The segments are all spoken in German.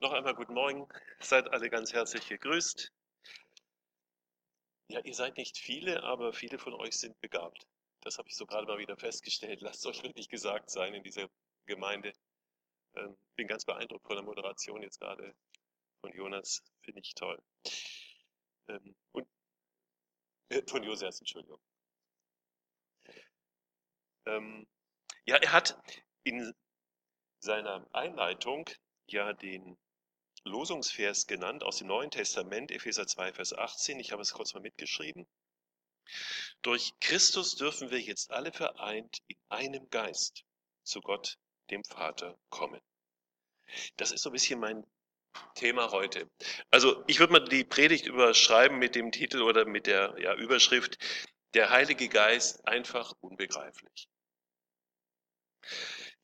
Noch einmal guten Morgen. Seid alle ganz herzlich gegrüßt. Ja, ihr seid nicht viele, aber viele von euch sind begabt. Das habe ich so gerade mal wieder festgestellt. Lasst euch wirklich gesagt sein in dieser Gemeinde. Ähm, bin ganz beeindruckt von der Moderation jetzt gerade von Jonas. Finde ich toll. Ähm, und äh, von Josias, Entschuldigung. Ähm, ja, er hat in seiner Einleitung ja den Losungsvers genannt aus dem Neuen Testament, Epheser 2, Vers 18. Ich habe es kurz mal mitgeschrieben. Durch Christus dürfen wir jetzt alle vereint in einem Geist zu Gott, dem Vater, kommen. Das ist so ein bisschen mein Thema heute. Also ich würde mal die Predigt überschreiben mit dem Titel oder mit der ja, Überschrift Der Heilige Geist einfach unbegreiflich.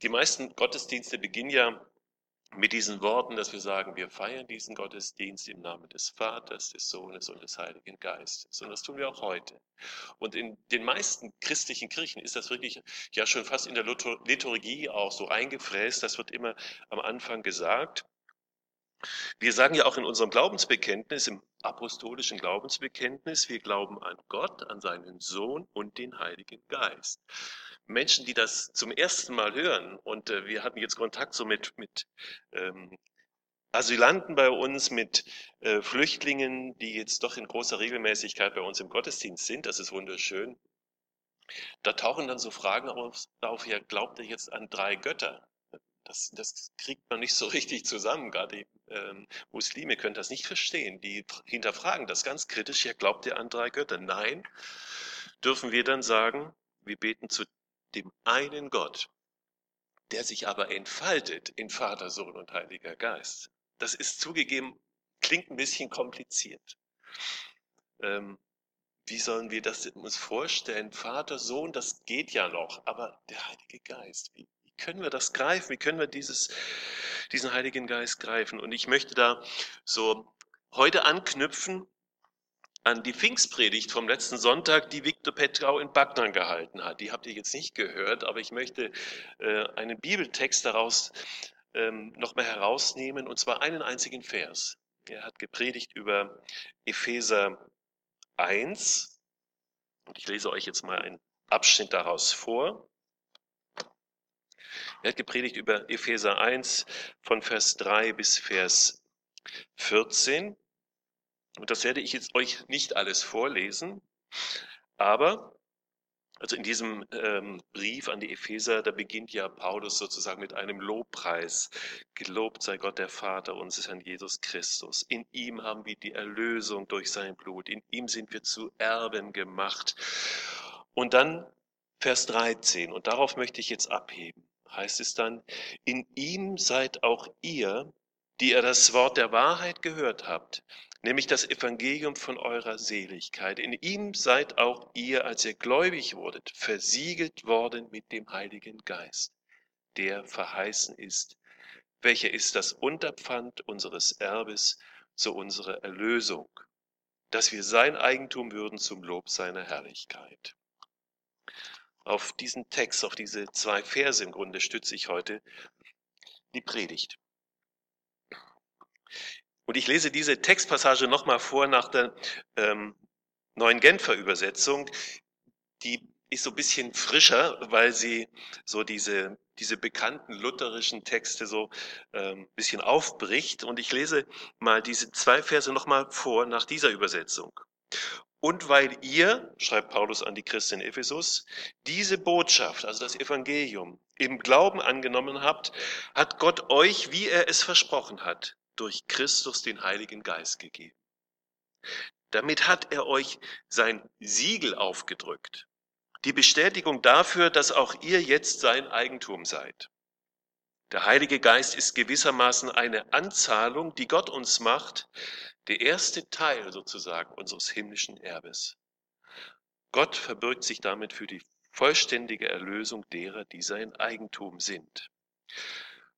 Die meisten Gottesdienste beginnen ja mit diesen Worten, dass wir sagen, wir feiern diesen Gottesdienst im Namen des Vaters, des Sohnes und des Heiligen Geistes. Und das tun wir auch heute. Und in den meisten christlichen Kirchen ist das wirklich ja schon fast in der Liturgie auch so eingefräst. Das wird immer am Anfang gesagt. Wir sagen ja auch in unserem Glaubensbekenntnis, im apostolischen Glaubensbekenntnis, wir glauben an Gott, an seinen Sohn und den Heiligen Geist. Menschen, die das zum ersten Mal hören, und äh, wir hatten jetzt Kontakt so mit, mit ähm, Asylanten bei uns, mit äh, Flüchtlingen, die jetzt doch in großer Regelmäßigkeit bei uns im Gottesdienst sind, das ist wunderschön. Da tauchen dann so Fragen auf, auf ja, glaubt ihr jetzt an drei Götter? Das, das kriegt man nicht so richtig zusammen. Gerade die ähm, Muslime können das nicht verstehen. Die hinterfragen das ganz kritisch. Ja, glaubt ihr an drei Götter? Nein. Dürfen wir dann sagen, wir beten zu dem einen Gott, der sich aber entfaltet in Vater, Sohn und Heiliger Geist. Das ist zugegeben, klingt ein bisschen kompliziert. Ähm, wie sollen wir das uns vorstellen? Vater, Sohn, das geht ja noch, aber der Heilige Geist, wie, wie können wir das greifen? Wie können wir dieses, diesen Heiligen Geist greifen? Und ich möchte da so heute anknüpfen an die Pfingstpredigt vom letzten Sonntag, die Viktor Petrau in Backnern gehalten hat. Die habt ihr jetzt nicht gehört, aber ich möchte äh, einen Bibeltext daraus ähm, nochmal herausnehmen, und zwar einen einzigen Vers. Er hat gepredigt über Epheser 1, und ich lese euch jetzt mal einen Abschnitt daraus vor. Er hat gepredigt über Epheser 1 von Vers 3 bis Vers 14. Und das werde ich jetzt euch nicht alles vorlesen, aber also in diesem ähm, Brief an die Epheser, da beginnt ja Paulus sozusagen mit einem Lobpreis. Gelobt sei Gott der Vater unseres Herrn Jesus Christus. In ihm haben wir die Erlösung durch sein Blut. In ihm sind wir zu Erben gemacht. Und dann Vers 13, und darauf möchte ich jetzt abheben, heißt es dann, in ihm seid auch ihr, die ihr das Wort der Wahrheit gehört habt, nämlich das Evangelium von eurer Seligkeit. In ihm seid auch ihr, als ihr gläubig wurdet, versiegelt worden mit dem Heiligen Geist, der verheißen ist, welcher ist das Unterpfand unseres Erbes zu unserer Erlösung, dass wir sein Eigentum würden zum Lob seiner Herrlichkeit. Auf diesen Text, auf diese zwei Verse im Grunde stütze ich heute die Predigt. Und ich lese diese Textpassage nochmal vor nach der ähm, neuen Genfer Übersetzung. Die ist so ein bisschen frischer, weil sie so diese, diese bekannten lutherischen Texte so ähm, bisschen aufbricht. Und ich lese mal diese zwei Verse nochmal vor nach dieser Übersetzung. Und weil ihr, schreibt Paulus an die Christen in Ephesus, diese Botschaft, also das Evangelium, im Glauben angenommen habt, hat Gott euch, wie er es versprochen hat, durch Christus den Heiligen Geist gegeben. Damit hat er euch sein Siegel aufgedrückt. Die Bestätigung dafür, dass auch ihr jetzt sein Eigentum seid. Der Heilige Geist ist gewissermaßen eine Anzahlung, die Gott uns macht, der erste Teil sozusagen unseres himmlischen Erbes. Gott verbirgt sich damit für die vollständige Erlösung derer, die sein Eigentum sind.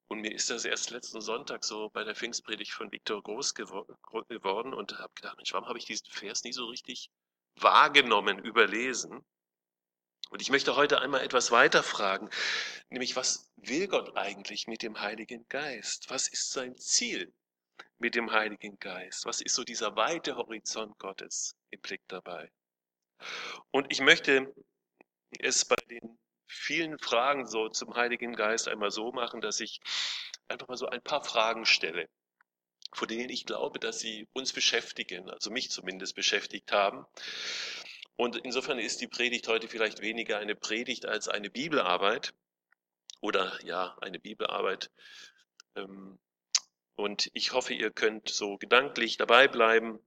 Und mir ist das erst letzten Sonntag so bei der Pfingstpredigt von Viktor groß geworden und habe gedacht, Mensch, warum habe ich diesen Vers nie so richtig wahrgenommen, überlesen? Und ich möchte heute einmal etwas weiter fragen, nämlich was will Gott eigentlich mit dem Heiligen Geist? Was ist sein Ziel mit dem Heiligen Geist? Was ist so dieser weite Horizont Gottes im Blick dabei? Und ich möchte es bei den vielen Fragen so zum Heiligen Geist einmal so machen, dass ich einfach mal so ein paar Fragen stelle, von denen ich glaube, dass sie uns beschäftigen, also mich zumindest beschäftigt haben. Und insofern ist die Predigt heute vielleicht weniger eine Predigt als eine Bibelarbeit oder ja, eine Bibelarbeit. Ähm, und ich hoffe, ihr könnt so gedanklich dabei bleiben.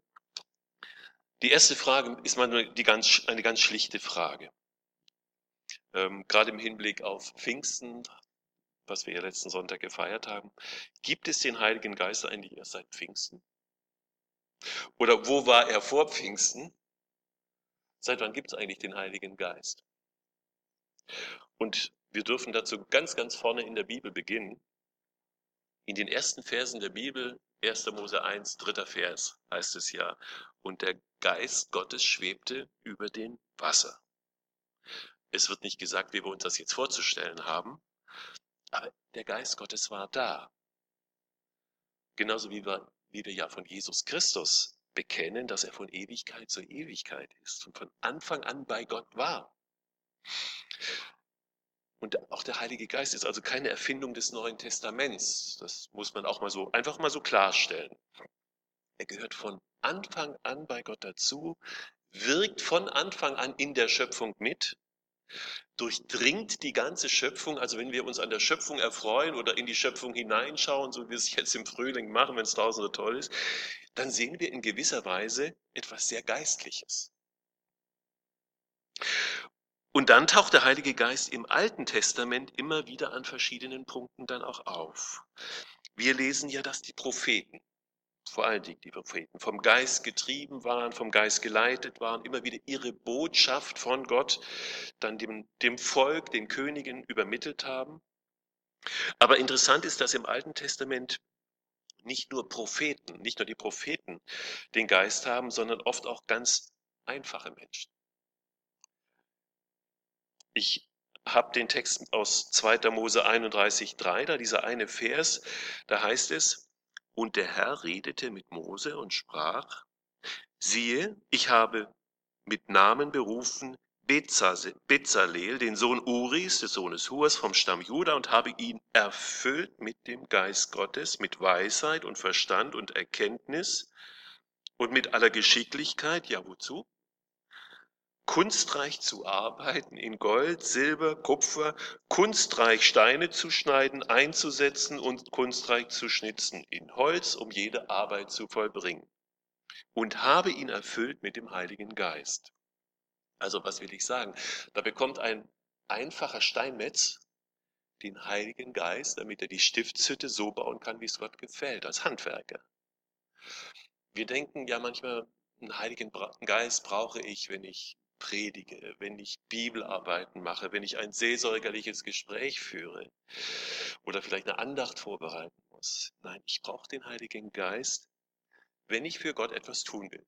Die erste Frage ist mal die ganz, eine ganz schlichte Frage. Ähm, gerade im Hinblick auf Pfingsten, was wir ja letzten Sonntag gefeiert haben. Gibt es den Heiligen Geist eigentlich erst seit Pfingsten? Oder wo war er vor Pfingsten? Seit wann gibt es eigentlich den Heiligen Geist? Und wir dürfen dazu ganz, ganz vorne in der Bibel beginnen. In den ersten Versen der Bibel, 1. Mose 1, dritter Vers, heißt es ja, und der Geist Gottes schwebte über den Wasser. Es wird nicht gesagt, wie wir uns das jetzt vorzustellen haben, aber der Geist Gottes war da. Genauso wie wir, wie wir ja von Jesus Christus bekennen, dass er von Ewigkeit zu Ewigkeit ist und von Anfang an bei Gott war. Und auch der Heilige Geist ist also keine Erfindung des Neuen Testaments. Das muss man auch mal so, einfach mal so klarstellen. Er gehört von Anfang an bei Gott dazu, wirkt von Anfang an in der Schöpfung mit, durchdringt die ganze Schöpfung. Also wenn wir uns an der Schöpfung erfreuen oder in die Schöpfung hineinschauen, so wie wir es jetzt im Frühling machen, wenn es draußen so toll ist, dann sehen wir in gewisser Weise etwas sehr Geistliches. Und dann taucht der Heilige Geist im Alten Testament immer wieder an verschiedenen Punkten dann auch auf. Wir lesen ja, dass die Propheten, vor allen Dingen die Propheten, vom Geist getrieben waren, vom Geist geleitet waren, immer wieder ihre Botschaft von Gott dann dem, dem Volk, den Königen übermittelt haben. Aber interessant ist, dass im Alten Testament nicht nur Propheten, nicht nur die Propheten den Geist haben, sondern oft auch ganz einfache Menschen. Ich habe den Text aus 2. Mose 31,3, da dieser eine Vers, da heißt es, und der Herr redete mit Mose und sprach, siehe, ich habe mit Namen berufen Bezalel, den Sohn Uris, des Sohnes Hurs vom Stamm Juda, und habe ihn erfüllt mit dem Geist Gottes, mit Weisheit und Verstand und Erkenntnis und mit aller Geschicklichkeit, ja wozu? Kunstreich zu arbeiten, in Gold, Silber, Kupfer, kunstreich Steine zu schneiden, einzusetzen und kunstreich zu schnitzen, in Holz, um jede Arbeit zu vollbringen. Und habe ihn erfüllt mit dem Heiligen Geist. Also was will ich sagen? Da bekommt ein einfacher Steinmetz den Heiligen Geist, damit er die Stiftshütte so bauen kann, wie es Gott gefällt, als Handwerker. Wir denken ja manchmal, einen Heiligen Geist brauche ich, wenn ich predige, wenn ich Bibelarbeiten mache, wenn ich ein seelsorgerliches Gespräch führe oder vielleicht eine Andacht vorbereiten muss. Nein, ich brauche den Heiligen Geist, wenn ich für Gott etwas tun will.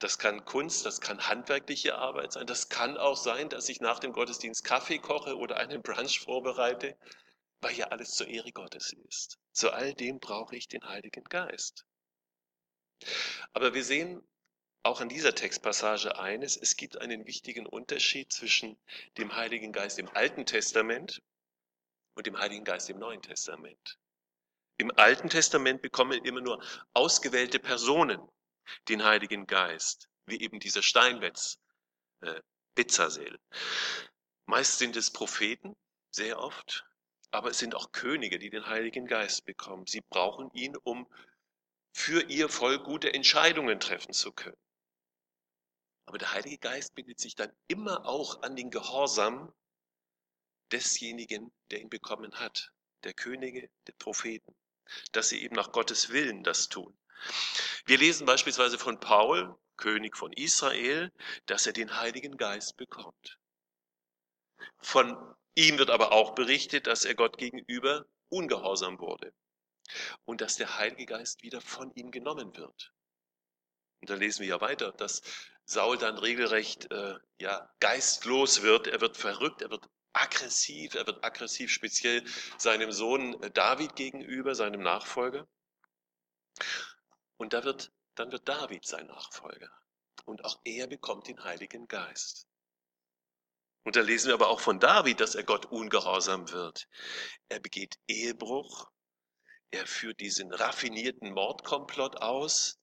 Das kann Kunst, das kann handwerkliche Arbeit sein, das kann auch sein, dass ich nach dem Gottesdienst Kaffee koche oder einen Brunch vorbereite, weil ja alles zur Ehre Gottes ist. Zu all dem brauche ich den Heiligen Geist. Aber wir sehen auch an dieser Textpassage eines, es gibt einen wichtigen Unterschied zwischen dem Heiligen Geist im Alten Testament und dem Heiligen Geist im Neuen Testament. Im Alten Testament bekommen immer nur ausgewählte Personen den Heiligen Geist, wie eben dieser Steinmetz, äh, Bezasel. Meist sind es Propheten, sehr oft, aber es sind auch Könige, die den Heiligen Geist bekommen. Sie brauchen ihn, um für ihr Volk gute Entscheidungen treffen zu können. Aber der Heilige Geist bindet sich dann immer auch an den Gehorsam desjenigen, der ihn bekommen hat, der Könige, der Propheten, dass sie eben nach Gottes Willen das tun. Wir lesen beispielsweise von Paul, König von Israel, dass er den Heiligen Geist bekommt. Von ihm wird aber auch berichtet, dass er Gott gegenüber ungehorsam wurde und dass der Heilige Geist wieder von ihm genommen wird. Und da lesen wir ja weiter, dass Saul dann regelrecht äh, ja, geistlos wird, er wird verrückt, er wird aggressiv, er wird aggressiv speziell seinem Sohn äh, David gegenüber, seinem Nachfolger. Und da wird, dann wird David sein Nachfolger. Und auch er bekommt den Heiligen Geist. Und da lesen wir aber auch von David, dass er Gott ungehorsam wird. Er begeht Ehebruch. Er führt diesen raffinierten Mordkomplott aus.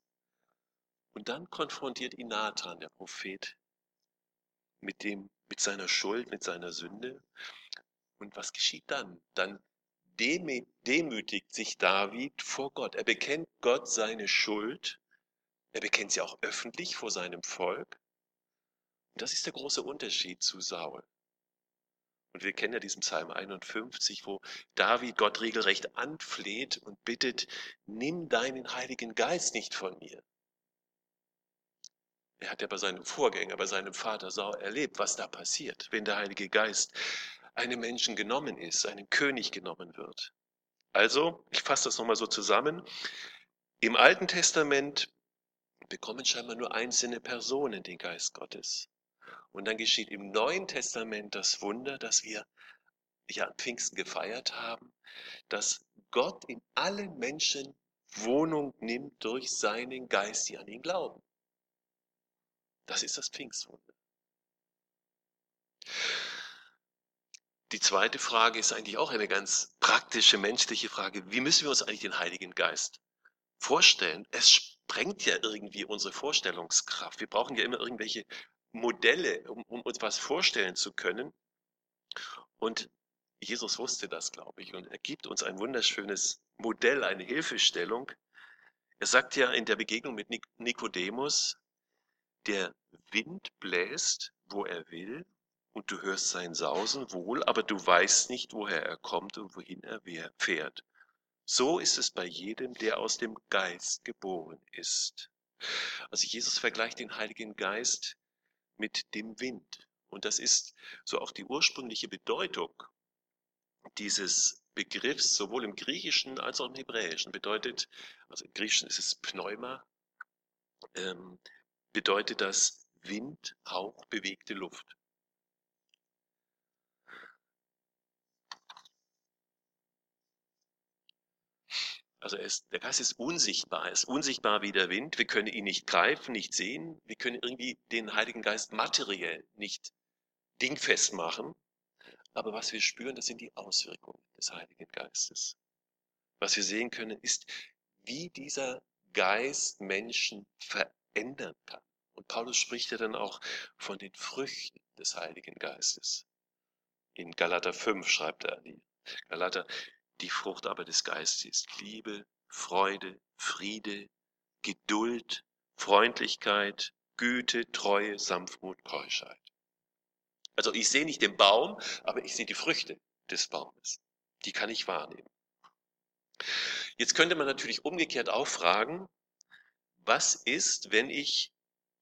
Und dann konfrontiert ihn Nathan, der Prophet, mit dem, mit seiner Schuld, mit seiner Sünde. Und was geschieht dann? Dann demütigt sich David vor Gott. Er bekennt Gott seine Schuld. Er bekennt sie auch öffentlich vor seinem Volk. Und das ist der große Unterschied zu Saul. Und wir kennen ja diesen Psalm 51, wo David Gott regelrecht anfleht und bittet, nimm deinen Heiligen Geist nicht von mir. Er hat ja bei seinem Vorgänger, bei seinem Vater Saul erlebt, was da passiert, wenn der Heilige Geist einem Menschen genommen ist, einem König genommen wird. Also, ich fasse das nochmal so zusammen. Im Alten Testament bekommen scheinbar nur einzelne Personen den Geist Gottes. Und dann geschieht im Neuen Testament das Wunder, das wir ja Pfingsten gefeiert haben, dass Gott in allen Menschen Wohnung nimmt durch seinen Geist, die an ihn glauben. Das ist das Pfingstwunder. Die zweite Frage ist eigentlich auch eine ganz praktische, menschliche Frage. Wie müssen wir uns eigentlich den Heiligen Geist vorstellen? Es sprengt ja irgendwie unsere Vorstellungskraft. Wir brauchen ja immer irgendwelche Modelle, um, um uns was vorstellen zu können. Und Jesus wusste das, glaube ich, und er gibt uns ein wunderschönes Modell, eine Hilfestellung. Er sagt ja in der Begegnung mit Nikodemus, der Wind bläst, wo er will, und du hörst sein Sausen wohl, aber du weißt nicht, woher er kommt und wohin er fährt. So ist es bei jedem, der aus dem Geist geboren ist. Also Jesus vergleicht den Heiligen Geist mit dem Wind. Und das ist so auch die ursprüngliche Bedeutung dieses Begriffs, sowohl im Griechischen als auch im Hebräischen. Bedeutet, also im Griechischen ist es Pneuma, ähm, bedeutet das Wind, Hauch, bewegte Luft. Also ist, der Geist ist unsichtbar, er ist unsichtbar wie der Wind. Wir können ihn nicht greifen, nicht sehen. Wir können irgendwie den Heiligen Geist materiell nicht dingfest machen. Aber was wir spüren, das sind die Auswirkungen des Heiligen Geistes. Was wir sehen können, ist, wie dieser Geist Menschen verändern kann. Und Paulus spricht ja dann auch von den Früchten des Heiligen Geistes. In Galater 5 schreibt er die. Galater, die Frucht aber des Geistes ist Liebe, Freude, Friede, Geduld, Freundlichkeit, Güte, Treue, Sanftmut, Keuschheit. Also ich sehe nicht den Baum, aber ich sehe die Früchte des Baumes. Die kann ich wahrnehmen. Jetzt könnte man natürlich umgekehrt auch fragen, was ist, wenn ich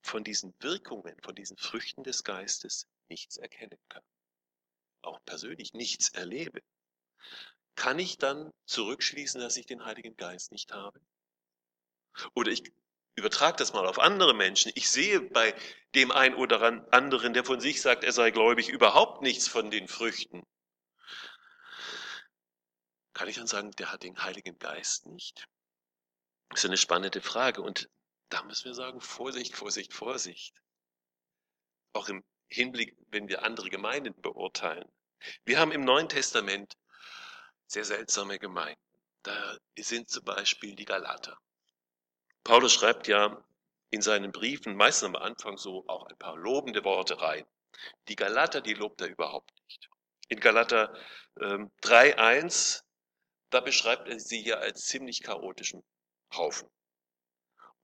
von diesen Wirkungen, von diesen Früchten des Geistes nichts erkennen kann? Auch persönlich nichts erlebe kann ich dann zurückschließen, dass ich den Heiligen Geist nicht habe? Oder ich übertrage das mal auf andere Menschen. Ich sehe bei dem einen oder anderen, der von sich sagt, er sei gläubig, überhaupt nichts von den Früchten. Kann ich dann sagen, der hat den Heiligen Geist nicht? Das ist eine spannende Frage. Und da müssen wir sagen, Vorsicht, Vorsicht, Vorsicht. Auch im Hinblick, wenn wir andere Gemeinden beurteilen. Wir haben im Neuen Testament sehr seltsame Gemeinden. Da sind zum Beispiel die Galater. Paulus schreibt ja in seinen Briefen meistens am Anfang so auch ein paar lobende Worte rein. Die Galater, die lobt er überhaupt nicht. In Galater ähm, 3.1, da beschreibt er sie ja als ziemlich chaotischen Haufen.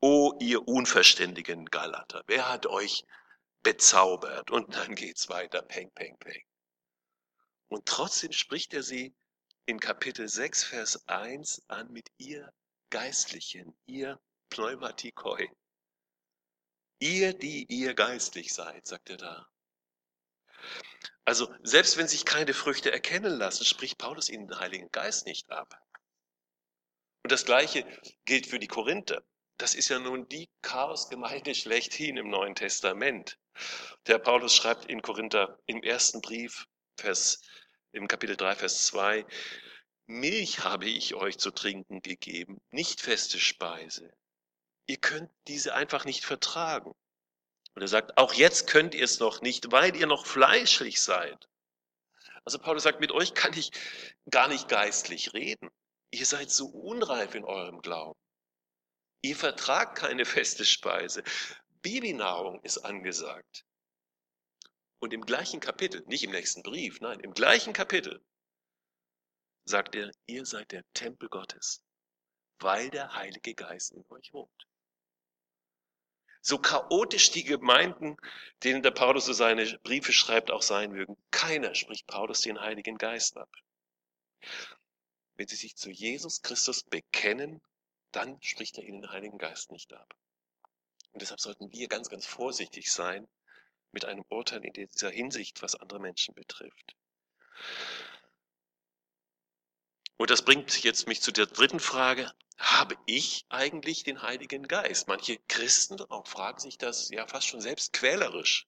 O ihr unverständigen Galater, wer hat euch bezaubert? Und dann geht's weiter, peng, peng, peng. Und trotzdem spricht er sie in Kapitel 6, Vers 1 an mit ihr Geistlichen, ihr Pneumatikoi. Ihr, die ihr geistlich seid, sagt er da. Also selbst wenn sich keine Früchte erkennen lassen, spricht Paulus ihnen den Heiligen Geist nicht ab. Und das Gleiche gilt für die Korinther. Das ist ja nun die Chaosgemeinde schlechthin im Neuen Testament. Der Paulus schreibt in Korinther im ersten Brief, Vers im Kapitel 3, Vers 2, Milch habe ich euch zu trinken gegeben, nicht feste Speise. Ihr könnt diese einfach nicht vertragen. Und er sagt, auch jetzt könnt ihr es noch nicht, weil ihr noch fleischlich seid. Also Paulus sagt, mit euch kann ich gar nicht geistlich reden. Ihr seid so unreif in eurem Glauben. Ihr vertragt keine feste Speise. Babynahrung ist angesagt. Und im gleichen Kapitel, nicht im nächsten Brief, nein, im gleichen Kapitel sagt er, ihr seid der Tempel Gottes, weil der Heilige Geist in euch wohnt. So chaotisch die Gemeinden, denen der Paulus so seine Briefe schreibt, auch sein mögen, keiner spricht Paulus den Heiligen Geist ab. Wenn sie sich zu Jesus Christus bekennen, dann spricht er ihnen den Heiligen Geist nicht ab. Und deshalb sollten wir ganz, ganz vorsichtig sein mit einem Urteil in dieser Hinsicht, was andere Menschen betrifft. Und das bringt jetzt mich zu der dritten Frage. Habe ich eigentlich den Heiligen Geist? Manche Christen auch fragen sich das ja fast schon selbst quälerisch.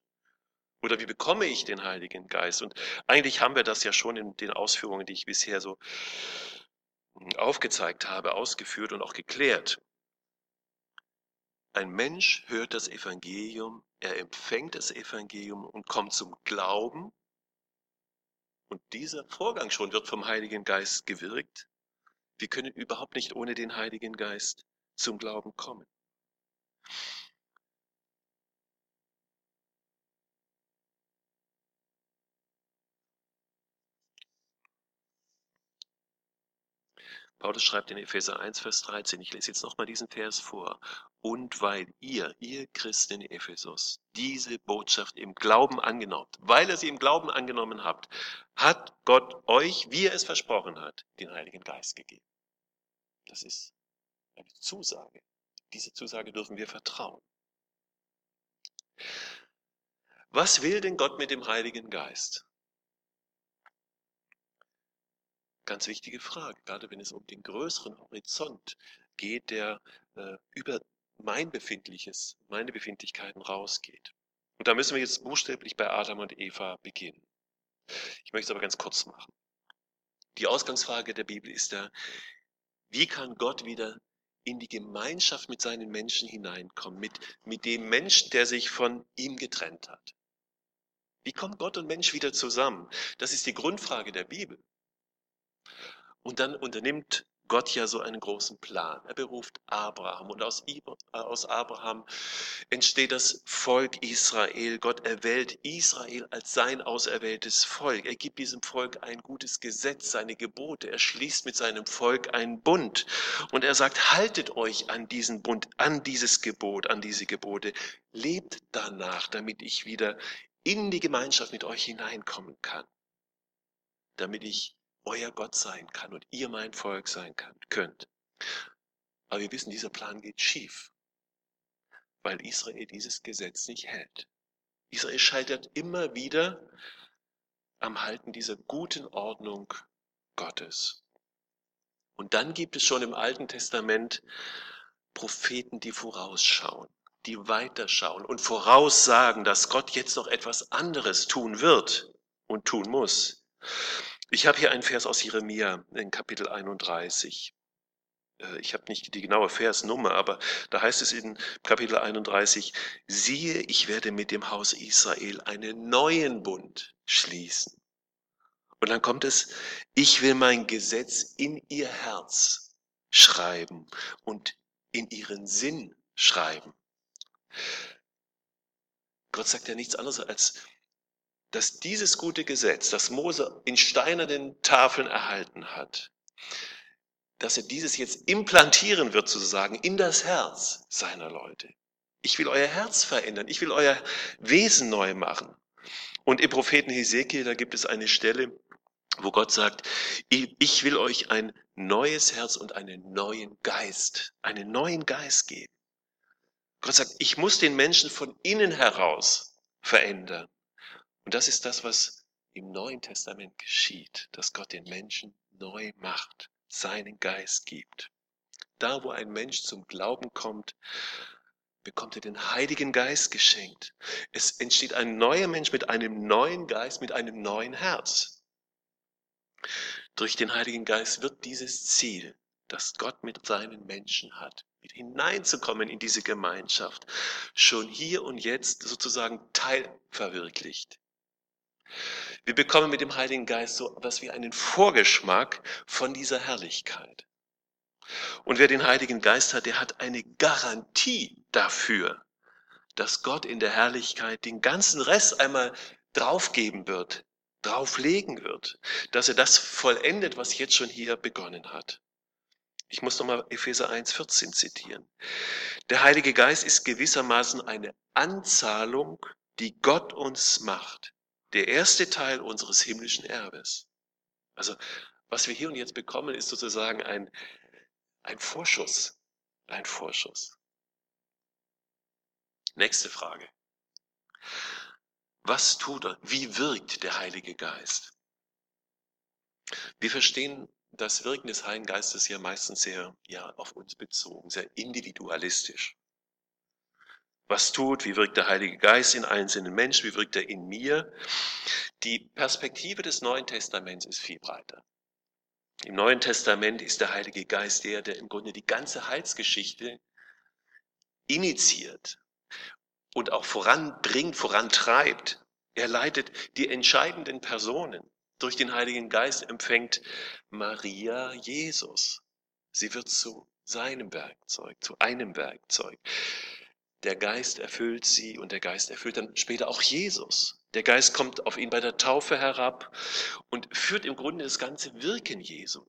Oder wie bekomme ich den Heiligen Geist? Und eigentlich haben wir das ja schon in den Ausführungen, die ich bisher so aufgezeigt habe, ausgeführt und auch geklärt. Ein Mensch hört das Evangelium, er empfängt das Evangelium und kommt zum Glauben und dieser Vorgang schon wird vom Heiligen Geist gewirkt. Wir können überhaupt nicht ohne den Heiligen Geist zum Glauben kommen. Paulus schreibt in Epheser 1, Vers 13, ich lese jetzt nochmal diesen Vers vor. Und weil ihr, ihr Christen in Ephesus, diese Botschaft im Glauben angenommen weil ihr sie im Glauben angenommen habt, hat Gott euch, wie er es versprochen hat, den Heiligen Geist gegeben. Das ist eine Zusage. Diese Zusage dürfen wir vertrauen. Was will denn Gott mit dem Heiligen Geist? Ganz wichtige Frage, gerade wenn es um den größeren Horizont geht, der äh, über mein Befindliches, meine Befindlichkeiten rausgeht. Und da müssen wir jetzt buchstäblich bei Adam und Eva beginnen. Ich möchte es aber ganz kurz machen. Die Ausgangsfrage der Bibel ist da, wie kann Gott wieder in die Gemeinschaft mit seinen Menschen hineinkommen, mit, mit dem Menschen, der sich von ihm getrennt hat? Wie kommen Gott und Mensch wieder zusammen? Das ist die Grundfrage der Bibel. Und dann unternimmt Gott ja so einen großen Plan. Er beruft Abraham und aus, aus Abraham entsteht das Volk Israel. Gott erwählt Israel als sein auserwähltes Volk. Er gibt diesem Volk ein gutes Gesetz, seine Gebote. Er schließt mit seinem Volk einen Bund. Und er sagt, haltet euch an diesen Bund, an dieses Gebot, an diese Gebote. Lebt danach, damit ich wieder in die Gemeinschaft mit euch hineinkommen kann. Damit ich euer Gott sein kann und ihr mein Volk sein kann, könnt. Aber wir wissen, dieser Plan geht schief, weil Israel dieses Gesetz nicht hält. Israel scheitert immer wieder am Halten dieser guten Ordnung Gottes. Und dann gibt es schon im Alten Testament Propheten, die vorausschauen, die weiterschauen und voraussagen, dass Gott jetzt noch etwas anderes tun wird und tun muss. Ich habe hier einen Vers aus Jeremia in Kapitel 31. Äh, ich habe nicht die genaue Versnummer, aber da heißt es in Kapitel 31, siehe, ich werde mit dem Haus Israel einen neuen Bund schließen. Und dann kommt es, ich will mein Gesetz in ihr Herz schreiben und in ihren Sinn schreiben. Gott sagt ja nichts anderes als, dass dieses gute Gesetz, das Mose in steinernen Tafeln erhalten hat, dass er dieses jetzt implantieren wird sozusagen in das Herz seiner Leute. Ich will euer Herz verändern, ich will euer Wesen neu machen. Und im Propheten Hesekiel, da gibt es eine Stelle, wo Gott sagt, ich will euch ein neues Herz und einen neuen Geist, einen neuen Geist geben. Gott sagt, ich muss den Menschen von innen heraus verändern. Und das ist das, was im Neuen Testament geschieht, dass Gott den Menschen neu macht, seinen Geist gibt. Da, wo ein Mensch zum Glauben kommt, bekommt er den Heiligen Geist geschenkt. Es entsteht ein neuer Mensch mit einem neuen Geist, mit einem neuen Herz. Durch den Heiligen Geist wird dieses Ziel, das Gott mit seinen Menschen hat, mit hineinzukommen in diese Gemeinschaft, schon hier und jetzt sozusagen teilverwirklicht. Wir bekommen mit dem Heiligen Geist so etwas wie einen Vorgeschmack von dieser Herrlichkeit. Und wer den Heiligen Geist hat, der hat eine Garantie dafür, dass Gott in der Herrlichkeit den ganzen Rest einmal draufgeben wird, drauflegen wird, dass er das vollendet, was jetzt schon hier begonnen hat. Ich muss nochmal Epheser 1,14 zitieren. Der Heilige Geist ist gewissermaßen eine Anzahlung, die Gott uns macht. Der erste Teil unseres himmlischen Erbes. Also, was wir hier und jetzt bekommen, ist sozusagen ein, ein Vorschuss. Ein Vorschuss. Nächste Frage. Was tut? Wie wirkt der Heilige Geist? Wir verstehen das Wirken des Heiligen Geistes ja meistens sehr ja, auf uns bezogen, sehr individualistisch. Was tut, wie wirkt der Heilige Geist in einzelnen Menschen, wie wirkt er in mir? Die Perspektive des Neuen Testaments ist viel breiter. Im Neuen Testament ist der Heilige Geist der, der im Grunde die ganze Heilsgeschichte initiiert und auch voranbringt, vorantreibt. Er leitet die entscheidenden Personen. Durch den Heiligen Geist empfängt Maria Jesus. Sie wird zu seinem Werkzeug, zu einem Werkzeug. Der Geist erfüllt sie und der Geist erfüllt dann später auch Jesus. Der Geist kommt auf ihn bei der Taufe herab und führt im Grunde das ganze Wirken Jesu.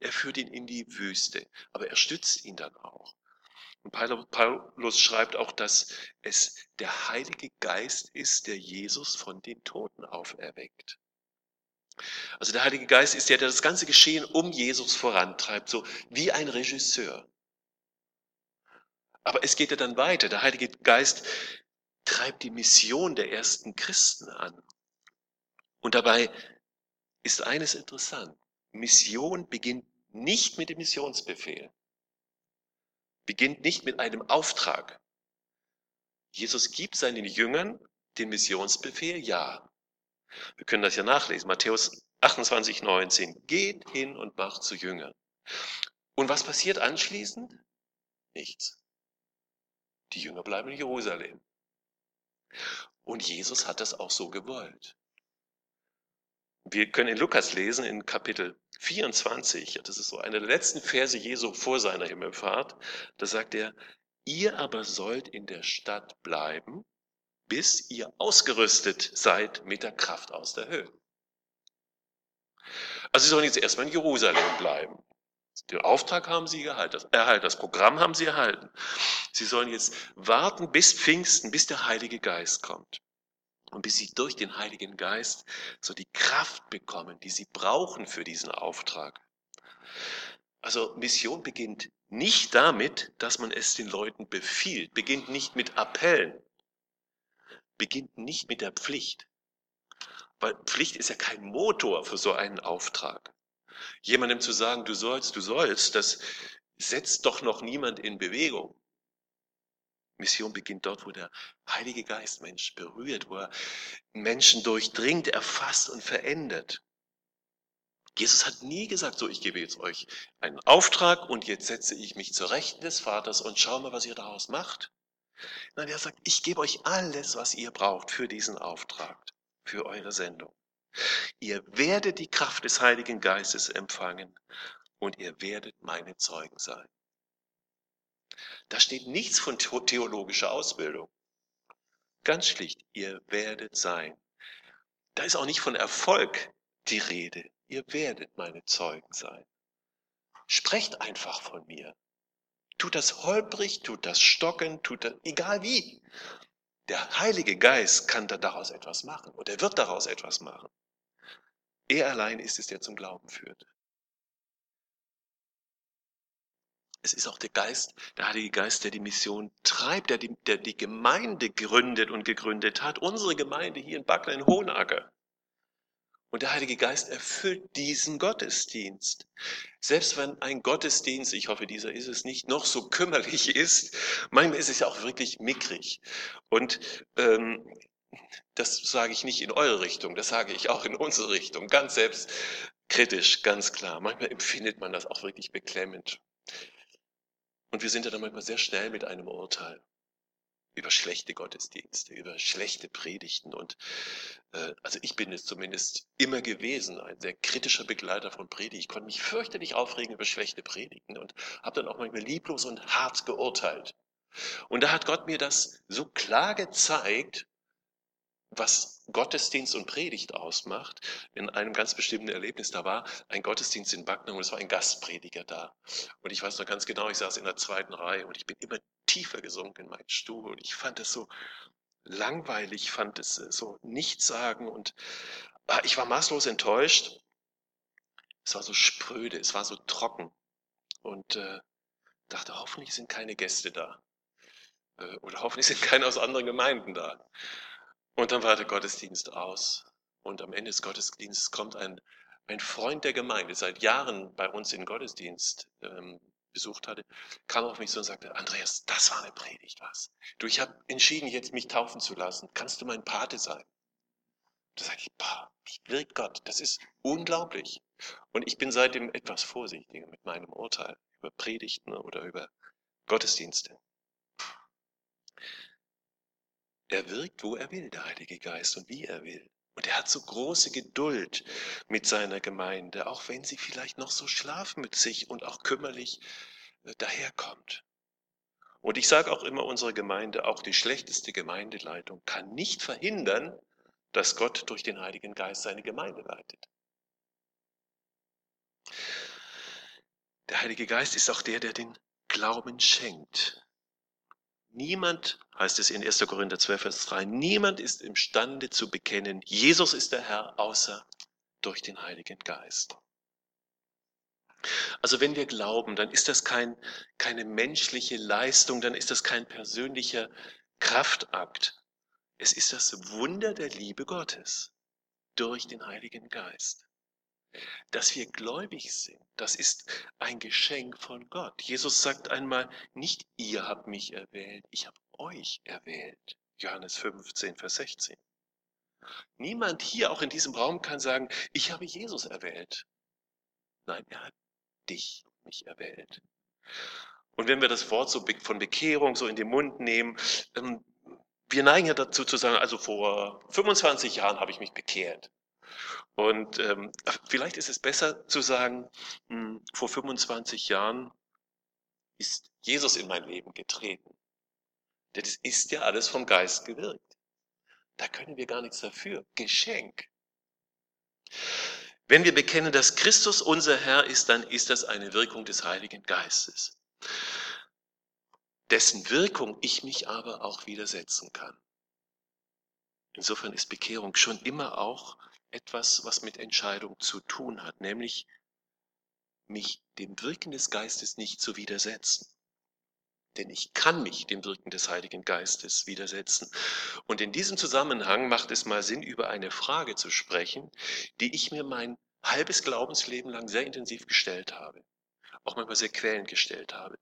Er führt ihn in die Wüste, aber er stützt ihn dann auch. Und Paulus schreibt auch, dass es der Heilige Geist ist, der Jesus von den Toten auferweckt. Also der Heilige Geist ist der, der das ganze Geschehen um Jesus vorantreibt, so wie ein Regisseur. Aber es geht ja dann weiter. Der Heilige Geist treibt die Mission der ersten Christen an. Und dabei ist eines interessant. Mission beginnt nicht mit dem Missionsbefehl, beginnt nicht mit einem Auftrag. Jesus gibt seinen Jüngern den Missionsbefehl, ja. Wir können das ja nachlesen. Matthäus 28, 19. Geht hin und macht zu Jüngern. Und was passiert anschließend? Nichts. Die Jünger bleiben in Jerusalem. Und Jesus hat das auch so gewollt. Wir können in Lukas lesen, in Kapitel 24, das ist so einer der letzten Verse Jesu vor seiner Himmelfahrt, da sagt er, ihr aber sollt in der Stadt bleiben bis ihr ausgerüstet seid mit der Kraft aus der Höhe. Also sie sollen jetzt erstmal in Jerusalem bleiben. Den Auftrag haben sie erhalten, das Programm haben sie erhalten. Sie sollen jetzt warten bis Pfingsten, bis der Heilige Geist kommt. Und bis sie durch den Heiligen Geist so die Kraft bekommen, die sie brauchen für diesen Auftrag. Also Mission beginnt nicht damit, dass man es den Leuten befiehlt, beginnt nicht mit Appellen, beginnt nicht mit der Pflicht. Weil Pflicht ist ja kein Motor für so einen Auftrag. Jemandem zu sagen, du sollst, du sollst, das setzt doch noch niemand in Bewegung. Mission beginnt dort, wo der Heilige Geist Mensch berührt, wo er Menschen durchdringt, erfasst und verändert. Jesus hat nie gesagt, so, ich gebe jetzt euch einen Auftrag und jetzt setze ich mich zur Rechten des Vaters und schau mal, was ihr daraus macht. Nein, er sagt, ich gebe euch alles, was ihr braucht für diesen Auftrag, für eure Sendung. Ihr werdet die Kraft des Heiligen Geistes empfangen und ihr werdet meine Zeugen sein. Da steht nichts von theologischer Ausbildung. Ganz schlicht, ihr werdet sein. Da ist auch nicht von Erfolg die Rede. Ihr werdet meine Zeugen sein. Sprecht einfach von mir. Tut das holprig, tut das stocken, tut das, egal wie. Der Heilige Geist kann da daraus etwas machen und er wird daraus etwas machen. Er allein ist es, der zum Glauben führt. Es ist auch der Geist, der Heilige Geist, der die Mission treibt, der die, der die Gemeinde gründet und gegründet hat. Unsere Gemeinde hier in Backler in Hohenacker. Und der Heilige Geist erfüllt diesen Gottesdienst. Selbst wenn ein Gottesdienst, ich hoffe, dieser ist es nicht, noch so kümmerlich ist, manchmal ist es ja auch wirklich mickrig. Und ähm, das sage ich nicht in eure Richtung, das sage ich auch in unsere Richtung. Ganz selbst kritisch, ganz klar. Manchmal empfindet man das auch wirklich beklemmend. Und wir sind ja dann manchmal sehr schnell mit einem Urteil über schlechte Gottesdienste, über schlechte Predigten. Und äh, also ich bin es zumindest immer gewesen, ein sehr kritischer Begleiter von Predigt. Ich konnte mich fürchterlich aufregen über schlechte Predigten und habe dann auch manchmal lieblos und hart geurteilt. Und da hat Gott mir das so klar gezeigt, was Gottesdienst und Predigt ausmacht, in einem ganz bestimmten Erlebnis. Da war ein Gottesdienst in Backnang und es war ein Gastprediger da. Und ich weiß noch ganz genau, ich saß in der zweiten Reihe und ich bin immer tiefer gesunken in meinen Stuhl und ich fand es so langweilig, fand es äh, so nichts sagen und ah, ich war maßlos enttäuscht. Es war so spröde, es war so trocken und äh, dachte, hoffentlich sind keine Gäste da. Äh, oder hoffentlich sind keine aus anderen Gemeinden da. Und dann war der Gottesdienst aus. Und am Ende des Gottesdienstes kommt ein, ein Freund der Gemeinde, seit Jahren bei uns in Gottesdienst ähm, besucht hatte, kam auf mich so und sagte, Andreas, das war eine Predigt, was? Du, ich habe entschieden, jetzt mich taufen zu lassen. Kannst du mein Pate sein? Da sage ich, boah, wie wirkt Gott? Das ist unglaublich. Und ich bin seitdem etwas vorsichtiger mit meinem Urteil über Predigten oder über Gottesdienste. Er wirkt, wo er will, der Heilige Geist und wie er will. Und er hat so große Geduld mit seiner Gemeinde, auch wenn sie vielleicht noch so schlafmützig und auch kümmerlich äh, daherkommt. Und ich sage auch immer unserer Gemeinde, auch die schlechteste Gemeindeleitung kann nicht verhindern, dass Gott durch den Heiligen Geist seine Gemeinde leitet. Der Heilige Geist ist auch der, der den Glauben schenkt. Niemand, heißt es in 1. Korinther 12, Vers 3, niemand ist imstande zu bekennen, Jesus ist der Herr, außer durch den Heiligen Geist. Also wenn wir glauben, dann ist das kein, keine menschliche Leistung, dann ist das kein persönlicher Kraftakt. Es ist das Wunder der Liebe Gottes durch den Heiligen Geist. Dass wir gläubig sind, das ist ein Geschenk von Gott. Jesus sagt einmal, nicht ihr habt mich erwählt, ich habe euch erwählt. Johannes 15, Vers 16. Niemand hier, auch in diesem Raum, kann sagen, ich habe Jesus erwählt. Nein, er hat dich, mich erwählt. Und wenn wir das Wort so von Bekehrung so in den Mund nehmen, ähm, wir neigen ja dazu zu sagen, also vor 25 Jahren habe ich mich bekehrt. Und ähm, vielleicht ist es besser zu sagen, mh, hm, vor 25 Jahren ist Jesus in mein Leben getreten. Denn es ist ja alles vom Geist gewirkt. Da können wir gar nichts dafür. Geschenk. Wenn wir bekennen, dass Christus unser Herr ist, dann ist das eine Wirkung des Heiligen Geistes, dessen Wirkung ich mich aber auch widersetzen kann. Insofern ist Bekehrung schon immer auch etwas, was mit Entscheidung zu tun hat, nämlich mich dem Wirken des Geistes nicht zu widersetzen. Denn ich kann mich dem Wirken des Heiligen Geistes widersetzen. Und in diesem Zusammenhang macht es mal Sinn, über eine Frage zu sprechen, die ich mir mein halbes Glaubensleben lang sehr intensiv gestellt habe. Auch manchmal sehr quälend gestellt habe.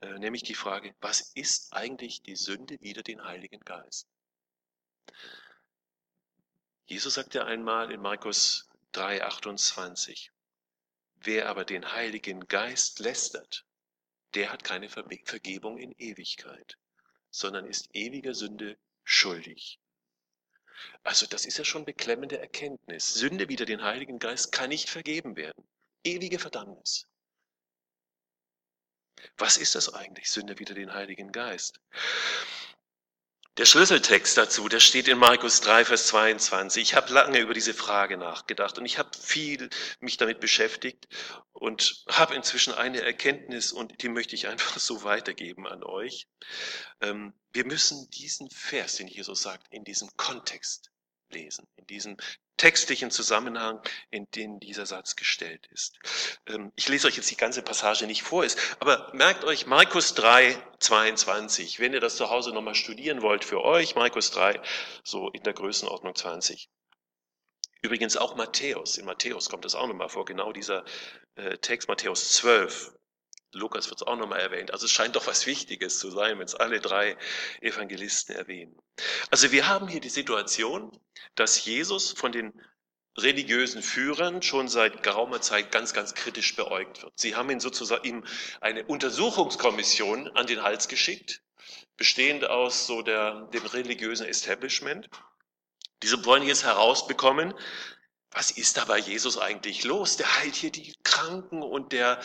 Äh, nämlich die Frage, was ist eigentlich die Sünde wider den Heiligen Geist? Jesus sagte einmal in Markus 3, 28, wer aber den Heiligen Geist lästert, der hat keine Vergebung in Ewigkeit, sondern ist ewiger Sünde schuldig. Also das ist ja schon beklemmende Erkenntnis. Sünde wider den Heiligen Geist kann nicht vergeben werden. Ewige Verdammnis. Was ist das eigentlich, Sünde wider den Heiligen Geist? Der Schlüsseltext dazu, der steht in Markus 3, Vers 22. Ich habe lange über diese Frage nachgedacht und ich habe viel mich damit beschäftigt und habe inzwischen eine Erkenntnis und die möchte ich einfach so weitergeben an euch. Ähm, wir müssen diesen Vers, den Jesus sagt, in diesem Kontext lesen, in diesem textlichen Zusammenhang, in den dieser Satz gestellt ist. Ähm, ich lese euch jetzt die ganze Passage nicht vor, aber merkt euch Markus 3, 22, wenn ihr das zu Hause nochmal studieren wollt für euch, Markus 3, so in der Größenordnung 20. Übrigens auch Matthäus, in Matthäus kommt das auch nochmal vor, genau dieser äh, Text, Matthäus 12, Lukas wird es auch nochmal erwähnt. Also es scheint doch was Wichtiges zu sein, wenn es alle drei Evangelisten erwähnen. Also wir haben hier die Situation, dass Jesus von den religiösen Führern schon seit geraumer Zeit ganz, ganz kritisch beäugt wird. Sie haben ihn sozusagen ihm eine Untersuchungskommission an den Hals geschickt, bestehend aus so der, dem religiösen Establishment. Diese wollen jetzt herausbekommen, was ist da bei Jesus eigentlich los? Der heilt hier die Kranken und der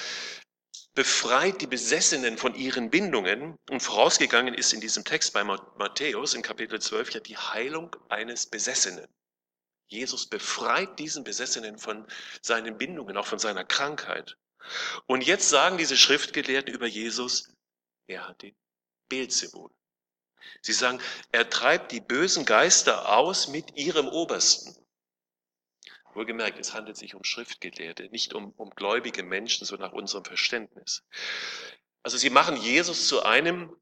befreit die Besessenen von ihren Bindungen. Und vorausgegangen ist in diesem Text bei Matthäus in Kapitel 12 ja die Heilung eines Besessenen. Jesus befreit diesen Besessenen von seinen Bindungen, auch von seiner Krankheit. Und jetzt sagen diese Schriftgelehrten über Jesus, er hat den Beelzebul. Sie sagen, er treibt die bösen Geister aus mit ihrem Obersten. Wohlgemerkt, es handelt sich um Schriftgelehrte, nicht um, um gläubige Menschen, so nach unserem Verständnis. Also sie machen Jesus zu einem,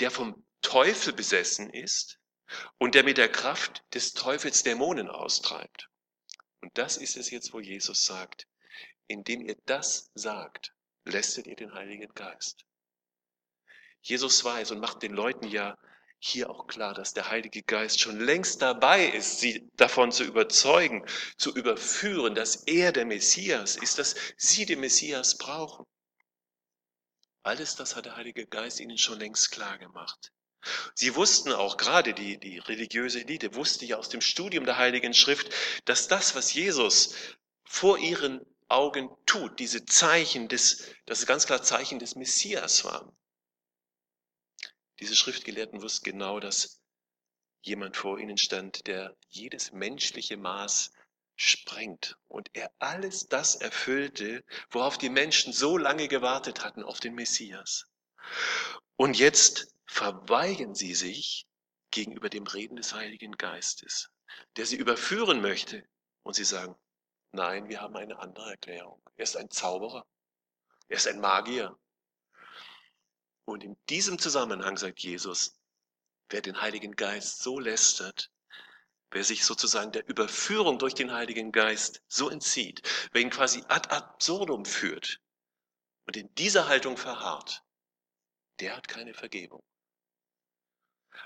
der vom Teufel besessen ist und der mit der Kraft des Teufels Dämonen austreibt. Und das ist es jetzt, wo Jesus sagt, indem ihr das sagt, lästet ihr den Heiligen Geist. Jesus weiß und macht den Leuten ja hier auch klar, dass der Heilige Geist schon längst dabei ist, sie davon zu überzeugen, zu überführen, dass er der Messias ist, dass sie den Messias brauchen. Alles das hat der Heilige Geist ihnen schon längst klar gemacht. Sie wussten auch, gerade die, die religiöse Elite wusste ja aus dem Studium der Heiligen Schrift, dass das, was Jesus vor ihren Augen tut, diese Zeichen des, das ganz klar Zeichen des Messias waren. Diese Schriftgelehrten wussten genau, dass jemand vor ihnen stand, der jedes menschliche Maß sprengt und er alles das erfüllte, worauf die Menschen so lange gewartet hatten, auf den Messias. Und jetzt verweigern sie sich gegenüber dem Reden des Heiligen Geistes, der sie überführen möchte. Und sie sagen, nein, wir haben eine andere Erklärung. Er ist ein Zauberer. Er ist ein Magier. Und in diesem Zusammenhang sagt Jesus, wer den Heiligen Geist so lästert, wer sich sozusagen der Überführung durch den Heiligen Geist so entzieht, wer ihn quasi ad absurdum führt und in dieser Haltung verharrt, der hat keine Vergebung.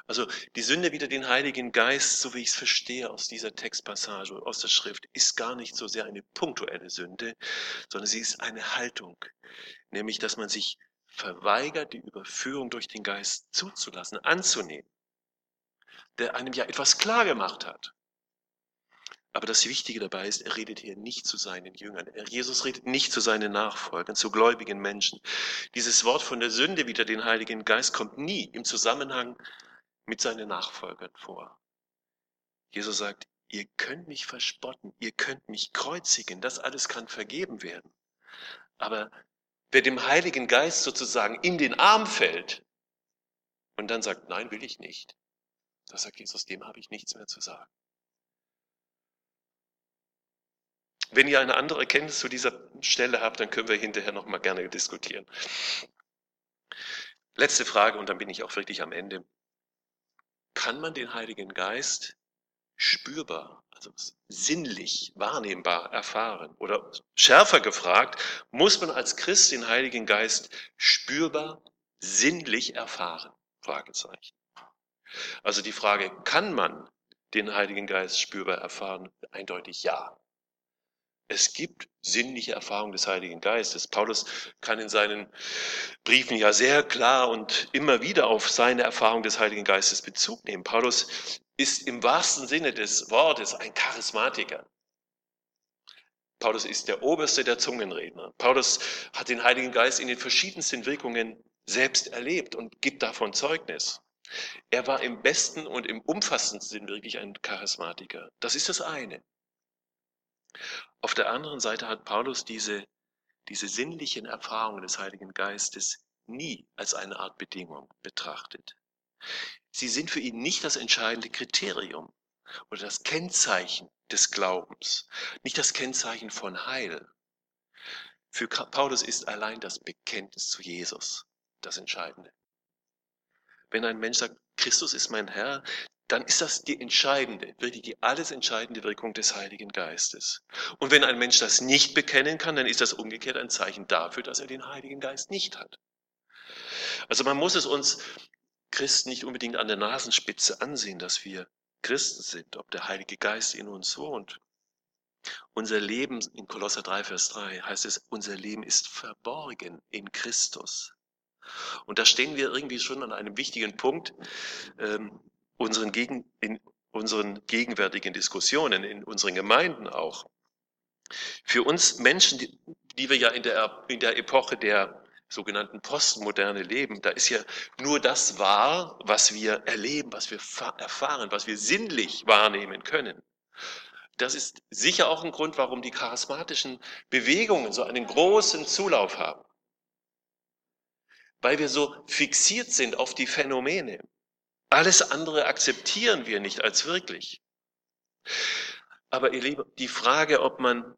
Also die Sünde wider den Heiligen Geist, so wie ich es verstehe aus dieser Textpassage, aus der Schrift, ist gar nicht so sehr eine punktuelle Sünde, sondern sie ist eine Haltung, nämlich dass man sich verweigert, die Überführung durch den Geist zuzulassen, anzunehmen, der einem ja etwas klar gemacht hat. Aber das Wichtige dabei ist, er redet hier nicht zu seinen Jüngern. Jesus redet nicht zu seinen Nachfolgern, zu gläubigen Menschen. Dieses Wort von der Sünde wieder den Heiligen Geist kommt nie im Zusammenhang mit seinen Nachfolgern vor. Jesus sagt, ihr könnt mich verspotten, ihr könnt mich kreuzigen, das alles kann vergeben werden. Aber wer dem Heiligen Geist sozusagen in den Arm fällt und dann sagt, nein, will ich nicht, da sagt Jesus, dem habe ich nichts mehr zu sagen. Wenn ihr eine andere Erkenntnis zu dieser Stelle habt, dann können wir hinterher noch mal gerne diskutieren. Letzte Frage und dann bin ich auch wirklich am Ende. Kann man den Heiligen Geist spürbar also sinnlich, wahrnehmbar erfahren. Oder schärfer gefragt, muss man als Christ den Heiligen Geist spürbar, sinnlich erfahren? Fragezeichen. Also die Frage, kann man den Heiligen Geist spürbar erfahren? Eindeutig ja. Es gibt sinnliche Erfahrungen des Heiligen Geistes. Paulus kann in seinen Briefen ja sehr klar und immer wieder auf seine Erfahrung des Heiligen Geistes Bezug nehmen. Paulus ist im wahrsten Sinne des Wortes ein Charismatiker. Paulus ist der oberste der Zungenredner. Paulus hat den Heiligen Geist in den verschiedensten Wirkungen selbst erlebt und gibt davon Zeugnis. Er war im besten und im umfassendsten Sinn wirklich ein Charismatiker. Das ist das eine. Auf der anderen Seite hat Paulus diese, diese sinnlichen Erfahrungen des Heiligen Geistes nie als eine Art Bedingung betrachtet. Sie sind für ihn nicht das entscheidende Kriterium oder das Kennzeichen des Glaubens, nicht das Kennzeichen von Heil. Für Paulus ist allein das Bekenntnis zu Jesus das Entscheidende. Wenn ein Mensch sagt, Christus ist mein Herr, dann ist das die entscheidende, wirklich die alles entscheidende Wirkung des Heiligen Geistes. Und wenn ein Mensch das nicht bekennen kann, dann ist das umgekehrt ein Zeichen dafür, dass er den Heiligen Geist nicht hat. Also man muss es uns Christen nicht unbedingt an der Nasenspitze ansehen, dass wir Christen sind, ob der Heilige Geist in uns wohnt. Unser Leben in Kolosser 3, Vers 3 heißt es, unser Leben ist verborgen in Christus. Und da stehen wir irgendwie schon an einem wichtigen Punkt ähm, unseren Gegen, in unseren gegenwärtigen Diskussionen, in unseren Gemeinden auch. Für uns Menschen, die, die wir ja in der, in der Epoche der sogenannten Postmoderne leben, da ist ja nur das wahr, was wir erleben, was wir erfahren, was wir sinnlich wahrnehmen können. Das ist sicher auch ein Grund, warum die charismatischen Bewegungen so einen großen Zulauf haben. Weil wir so fixiert sind auf die Phänomene. Alles andere akzeptieren wir nicht als wirklich. Aber ihr Lieben, die Frage, ob man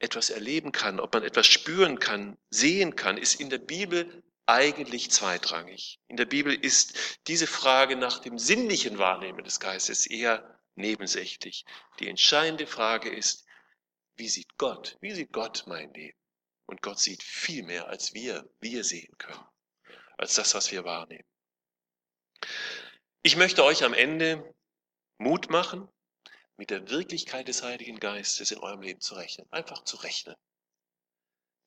etwas erleben kann, ob man etwas spüren kann, sehen kann, ist in der Bibel eigentlich zweitrangig. In der Bibel ist diese Frage nach dem sinnlichen Wahrnehmen des Geistes eher nebensächlich. Die entscheidende Frage ist, wie sieht Gott? Wie sieht Gott mein Leben? Und Gott sieht viel mehr, als wir, wir sehen können, als das, was wir wahrnehmen. Ich möchte euch am Ende Mut machen, mit der Wirklichkeit des Heiligen Geistes in eurem Leben zu rechnen. Einfach zu rechnen.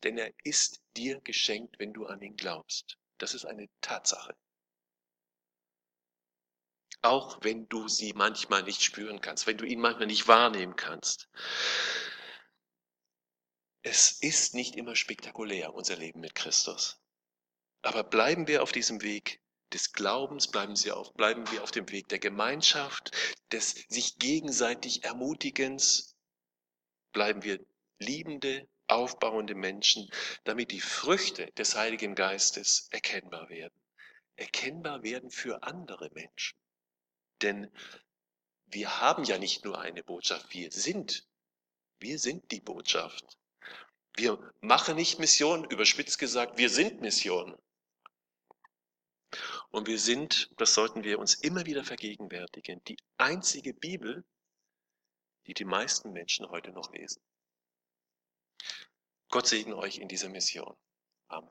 Denn er ist dir geschenkt, wenn du an ihn glaubst. Das ist eine Tatsache. Auch wenn du sie manchmal nicht spüren kannst, wenn du ihn manchmal nicht wahrnehmen kannst. Es ist nicht immer spektakulär, unser Leben mit Christus. Aber bleiben wir auf diesem Weg, des Glaubens, bleiben, Sie auf, bleiben wir auf dem Weg der Gemeinschaft, des sich gegenseitig Ermutigens, bleiben wir liebende, aufbauende Menschen, damit die Früchte des Heiligen Geistes erkennbar werden. Erkennbar werden für andere Menschen. Denn wir haben ja nicht nur eine Botschaft, wir sind, wir sind die Botschaft. Wir machen nicht Mission, überspitzt gesagt, wir sind Mission. Und wir sind, das sollten wir uns immer wieder vergegenwärtigen, die einzige Bibel, die die meisten Menschen heute noch lesen. Gott segne euch in dieser Mission. Amen.